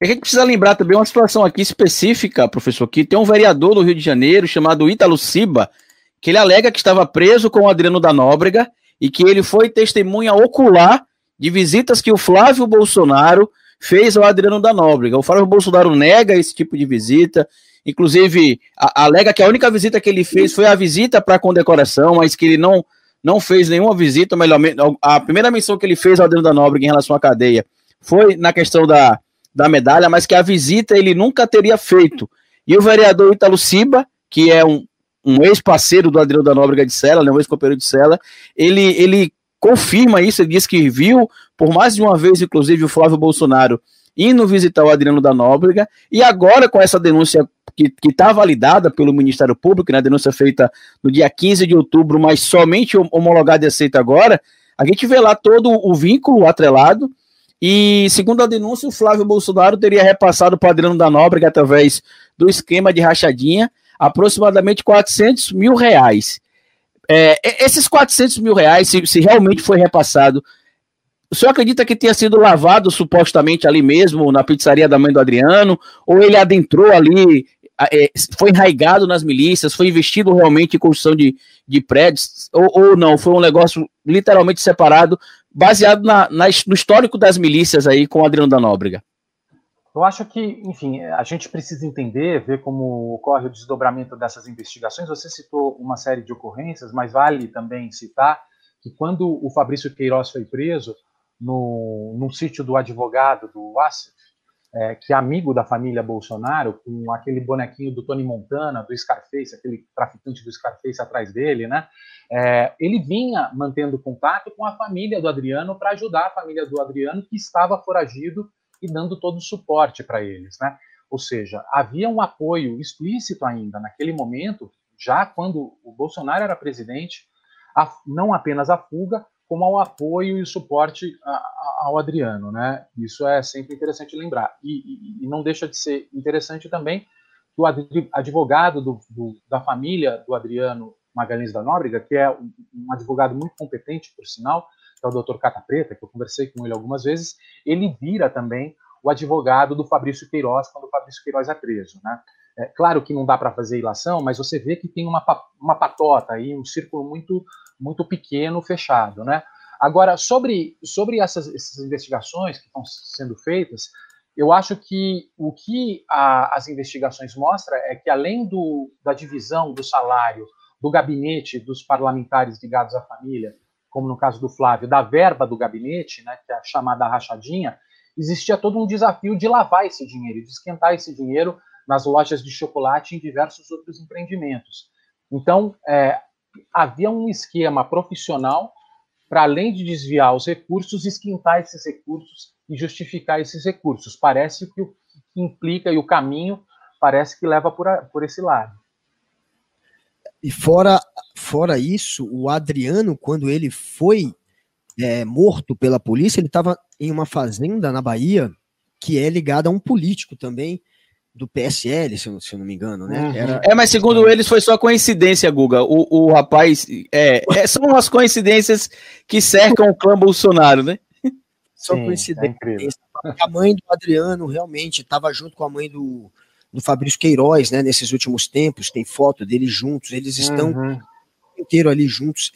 A gente precisa lembrar também uma situação aqui específica, professor, que tem um vereador do Rio de Janeiro chamado Ítalo Ciba, que ele alega que estava preso com o Adriano da Nóbrega e que ele foi testemunha ocular de visitas que o Flávio Bolsonaro fez ao Adriano da Nóbrega. O Flávio Bolsonaro nega esse tipo de visita, inclusive a, alega que a única visita que ele fez foi a visita para condecoração, mas que ele não, não fez nenhuma visita, melhor, a primeira menção que ele fez ao Adriano da Nóbrega em relação à cadeia foi na questão da da medalha, mas que a visita ele nunca teria feito. E o vereador Italo Ciba, que é um, um ex-parceiro do Adriano da Nóbrega de Sela, né, um ex-companheiro de Sela, ele, ele confirma isso, ele diz que viu por mais de uma vez, inclusive, o Flávio Bolsonaro indo visitar o Adriano da Nóbrega, e agora com essa denúncia que está validada pelo Ministério Público, né, denúncia feita no dia 15 de outubro, mas somente homologada e aceita agora, a gente vê lá todo o vínculo atrelado, e, segundo a denúncia, o Flávio Bolsonaro teria repassado para Adriano da Nóbrega, através do esquema de rachadinha, aproximadamente 400 mil reais. É, esses 400 mil reais, se, se, realmente foi repassado, o senhor acredita que tenha sido lavado supostamente ali mesmo, na pizzaria da mãe do Adriano, ou ele adentrou ali, foi enraigado nas milícias, foi investido realmente em construção de, de prédios, ou, ou não, foi um negócio literalmente separado baseado na, na, no histórico das milícias aí com o Adriano da Nóbrega? Eu acho que, enfim, a gente precisa entender, ver como ocorre o desdobramento dessas investigações. Você citou uma série de ocorrências, mas vale também citar que quando o Fabrício Queiroz foi preso no, no sítio do advogado do Wassef, é, que é amigo da família Bolsonaro, com aquele bonequinho do Tony Montana, do Scarface, aquele traficante do Scarface atrás dele, né? É, ele vinha mantendo contato com a família do Adriano para ajudar a família do Adriano, que estava foragido e dando todo o suporte para eles, né? Ou seja, havia um apoio explícito ainda naquele momento, já quando o Bolsonaro era presidente, a, não apenas a fuga, como ao apoio e suporte ao Adriano, né? Isso é sempre interessante lembrar. E, e, e, não deixa de ser interessante também que o advogado do, do, da família do Adriano Magalhães da Nóbrega, que é um, um advogado muito competente, por sinal, que é o Dr. Cata Preta, que eu conversei com ele algumas vezes, ele vira também o advogado do Fabrício Queiroz quando o Fabrício Queiroz é preso, né? É, claro que não dá para fazer ilação, mas você vê que tem uma, uma patota aí, um círculo muito, muito pequeno, fechado. Né? Agora, sobre, sobre essas, essas investigações que estão sendo feitas, eu acho que o que a, as investigações mostram é que, além do, da divisão do salário do gabinete dos parlamentares ligados à família, como no caso do Flávio, da verba do gabinete, né, que é a chamada rachadinha, existia todo um desafio de lavar esse dinheiro, de esquentar esse dinheiro nas lojas de chocolate e em diversos outros empreendimentos. Então, é, havia um esquema profissional para, além de desviar os recursos, esquentar esses recursos e justificar esses recursos. Parece que o que implica e o caminho parece que leva por, a, por esse lado. E fora, fora isso, o Adriano, quando ele foi é, morto pela polícia, ele estava em uma fazenda na Bahia que é ligada a um político também, do PSL, se eu, se eu não me engano, né? Uhum. Era... É, mas segundo eles foi só coincidência, Guga. O, o rapaz. É, é, são as coincidências que cercam o clã Bolsonaro, né? Só Sim, coincidência. É a mãe do Adriano realmente estava junto com a mãe do, do Fabrício Queiroz, né? Nesses últimos tempos, tem foto deles juntos, eles estão uhum. inteiro ali juntos.